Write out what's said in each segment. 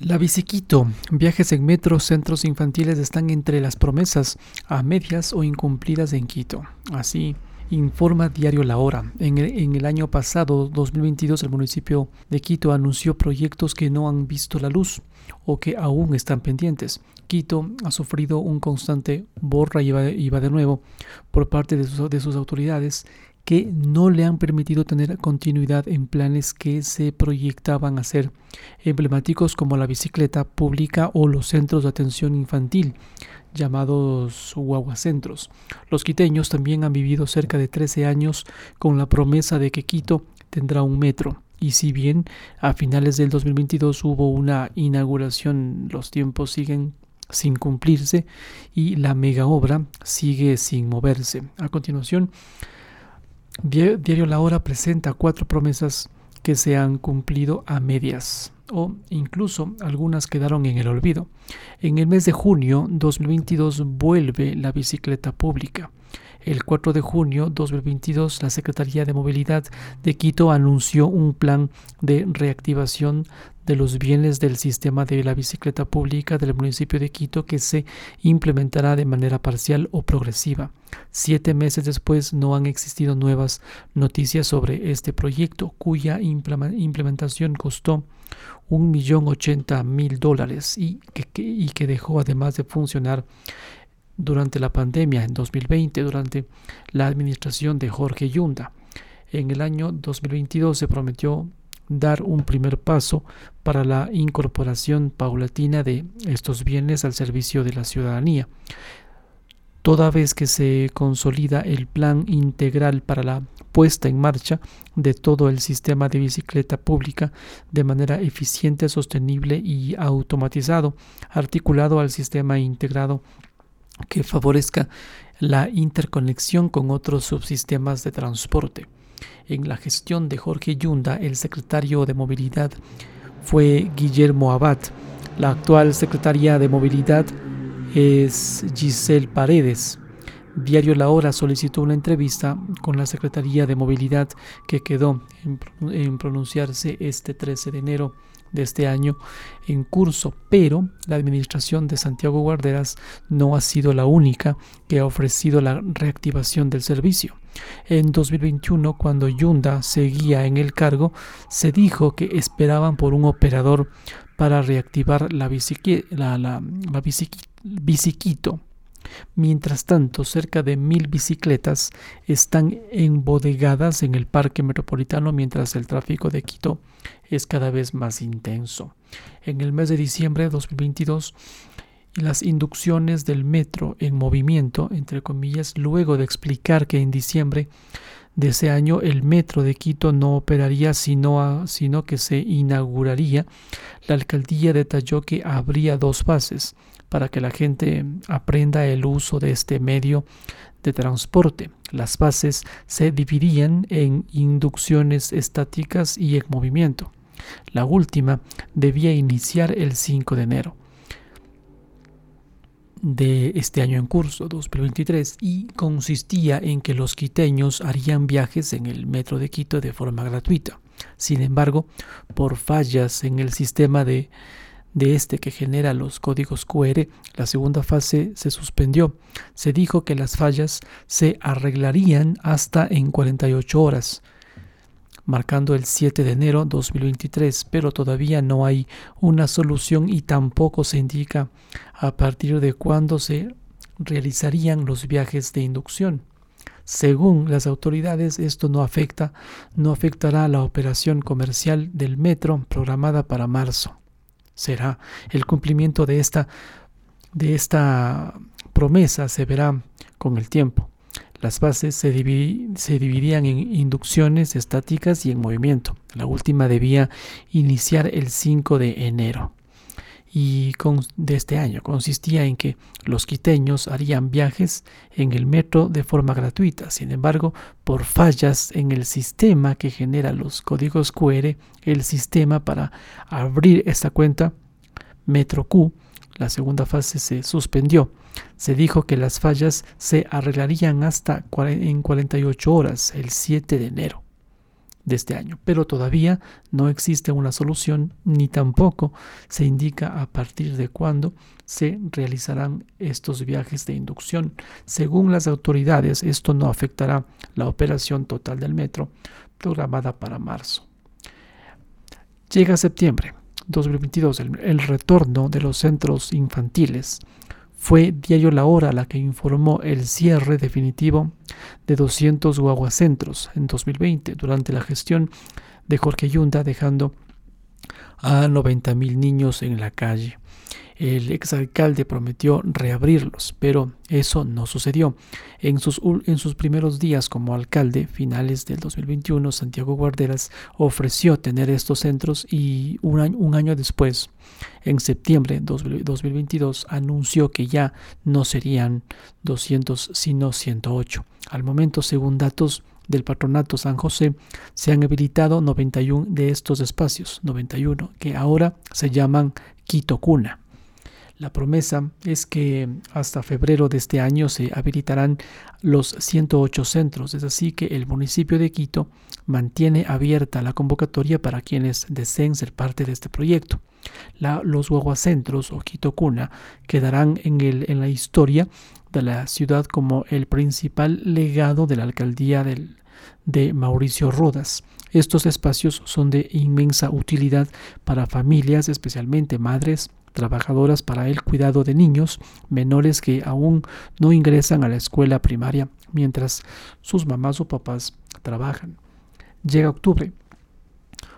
La Biciquito, viajes en metro, centros infantiles están entre las promesas a medias o incumplidas en Quito. Así informa Diario La Hora. En el, año pasado, 2022, el municipio de Quito anunció proyectos que no han visto la luz o que aún están pendientes. Quito ha sufrido un constante borra y va, de nuevo por parte de sus autoridades que no le han permitido tener continuidad en planes que se proyectaban a ser emblemáticos como la bicicleta pública o los centros de atención infantil, llamados guaguacentros. Los quiteños también han vivido cerca de 13 años con la promesa de que Quito tendrá un metro. Y si bien a finales del 2022 hubo una inauguración, los tiempos siguen sin cumplirse y la mega obra sigue sin moverse. A continuación, Diario La Hora presenta cuatro promesas que se han cumplido a medias o incluso algunas quedaron en el olvido. En el mes de junio 2022 vuelve la bicicleta pública. El 4 de junio 2022, la Secretaría de Movilidad de Quito anunció un plan de reactivación de los bienes del sistema de la bicicleta pública del municipio de Quito que se implementará de manera parcial o progresiva. Siete meses después no han existido nuevas noticias sobre este proyecto, cuya implementación costó un millón ochenta mil dólares y que dejó además de funcionar durante la pandemia en 2020, durante la administración de Jorge Yunda. En el año 2022 se prometió dar un primer paso para la incorporación paulatina de estos bienes al servicio de la ciudadanía. Toda vez que se consolida el plan integral para la puesta en marcha de todo el sistema de bicicleta pública de manera eficiente, sostenible y automatizado, articulado al sistema integrado que favorezca la interconexión con otros subsistemas de transporte. En la gestión de Jorge Yunda, el secretario de Movilidad fue Guillermo Abad. La actual secretaria de Movilidad es Giselle Paredes. Diario La Hora solicitó una entrevista con la Secretaría de Movilidad que quedó en, pronunciarse este 13 de enero de este año en curso, pero la administración de Santiago Guarderas no ha sido la única que ha ofrecido la reactivación del servicio. En 2021, cuando Yunda seguía en el cargo, se dijo que esperaban por un operador para reactivar la, la, la, la biciquito Mientras tanto, cerca de mil bicicletas están embodegadas en el parque metropolitano mientras el tráfico de Quito es cada vez más intenso. En el mes de diciembre de 2022, las inducciones del metro en movimiento, entre comillas, luego de explicar que en diciembre de ese año el metro de Quito no operaría sino, sino que se inauguraría, la alcaldía detalló que habría dos fases para que la gente aprenda el uso de este medio de transporte. Las fases se dividían en inducciones estáticas y en movimiento. La última debía iniciar el 5 de enero de este año en curso, 2023, y consistía en que los quiteños harían viajes en el metro de Quito de forma gratuita. Sin embargo, por fallas en el sistema de, de este que genera los códigos QR, la segunda fase se suspendió. Se dijo que las fallas se arreglarían hasta en 48 horas marcando el 7 de enero 2023, pero todavía no hay una solución y tampoco se indica a partir de cuándo se realizarían los viajes de inducción. Según las autoridades, esto no afecta, no afectará la operación comercial del metro programada para marzo. Será el cumplimiento de esta de esta promesa se verá con el tiempo. Las bases se, dividían en inducciones estáticas y en movimiento. La última debía iniciar el 5 de enero y de este año. Consistía en que los quiteños harían viajes en el metro de forma gratuita. Sin embargo, por fallas en el sistema que genera los códigos QR, el sistema para abrir esta cuenta Metro Q, la segunda fase se suspendió se dijo que las fallas se arreglarían hasta en 48 horas, el 7 de enero. De este año, pero todavía no existe una solución ni tampoco se indica a partir de cuándo se realizarán estos viajes de inducción. Según las autoridades, esto no afectará la operación total del metro programada para marzo. Llega septiembre 2022 el, el retorno de los centros infantiles fue Diario La Hora la que informó el cierre definitivo de 200 guaguacentros en 2020 durante la gestión de Jorge Yunda, dejando a 90.000 niños en la calle. El exalcalde prometió reabrirlos, pero eso no sucedió. En sus, en sus primeros días como alcalde, finales del 2021, Santiago Guarderas ofreció tener estos centros y un año, un año después, en septiembre de 2022, anunció que ya no serían 200 sino 108. Al momento, según datos del Patronato San José, se han habilitado 91 de estos espacios, 91, que ahora se llaman Quito Cuna. La promesa es que hasta febrero de este año se habilitarán los 108 centros, es así que el municipio de Quito mantiene abierta la convocatoria para quienes deseen ser parte de este proyecto. los guaguacentros o Quito Cuna quedarán en, el, en la historia de la ciudad como el principal legado de la alcaldía del, de Mauricio Rodas. Estos espacios son de inmensa utilidad para familias, especialmente madres, trabajadoras para el cuidado de niños menores que aún no ingresan a la escuela primaria mientras sus mamás o papás trabajan. Llega octubre.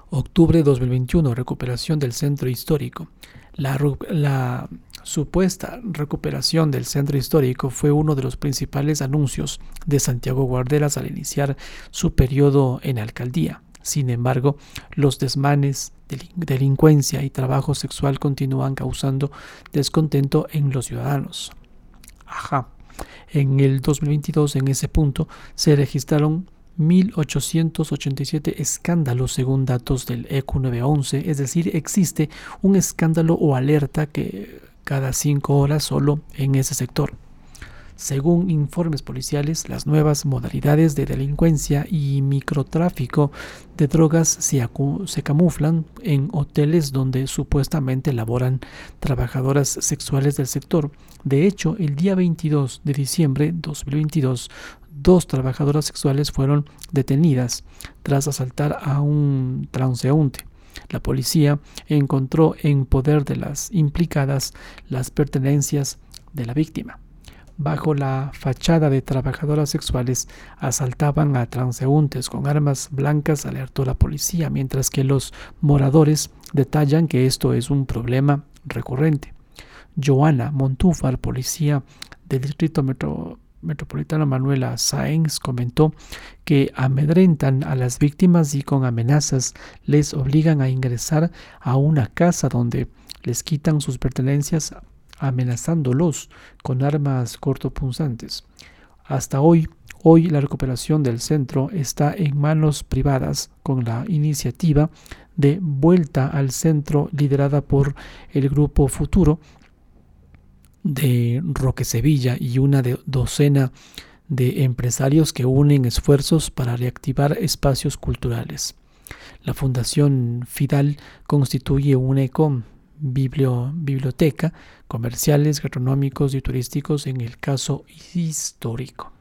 Octubre 2021, recuperación del centro histórico. La, supuesta recuperación del centro histórico fue uno de los principales anuncios de Santiago Guarderas al iniciar su periodo en alcaldía. Sin embargo, los desmanes, delincuencia y trabajo sexual continúan causando descontento en los ciudadanos. Ajá. En el 2022, en ese punto, se registraron 1.887 escándalos según datos del ECU 911, es decir, existe un escándalo o alerta que cada cinco horas solo en ese sector. Según informes policiales, las nuevas modalidades de delincuencia y microtráfico de drogas se, camuflan en hoteles donde supuestamente laboran trabajadoras sexuales del sector. De hecho, el día 22 de diciembre de 2022, dos trabajadoras sexuales fueron detenidas tras asaltar a un transeúnte. La policía encontró en poder de las implicadas las pertenencias de la víctima bajo la fachada de trabajadoras sexuales, asaltaban a transeúntes con armas blancas, alertó la policía, mientras que los moradores detallan que esto es un problema recurrente. Joana Montúfar, policía del Distrito Metropolitano Manuela Sáenz, comentó que amedrentan a las víctimas y con amenazas les obligan a ingresar a una casa donde les quitan sus pertenencias amenazándolos con armas cortopunzantes. Hasta hoy, hoy la recuperación del centro está en manos privadas con la iniciativa de Vuelta al Centro liderada por el Grupo Futuro de Roque Sevilla y una docena de empresarios que unen esfuerzos para reactivar espacios culturales. La Fundación Fidal constituye un eco biblioteca, comerciales, gastronómicos y turísticos en el caso histórico.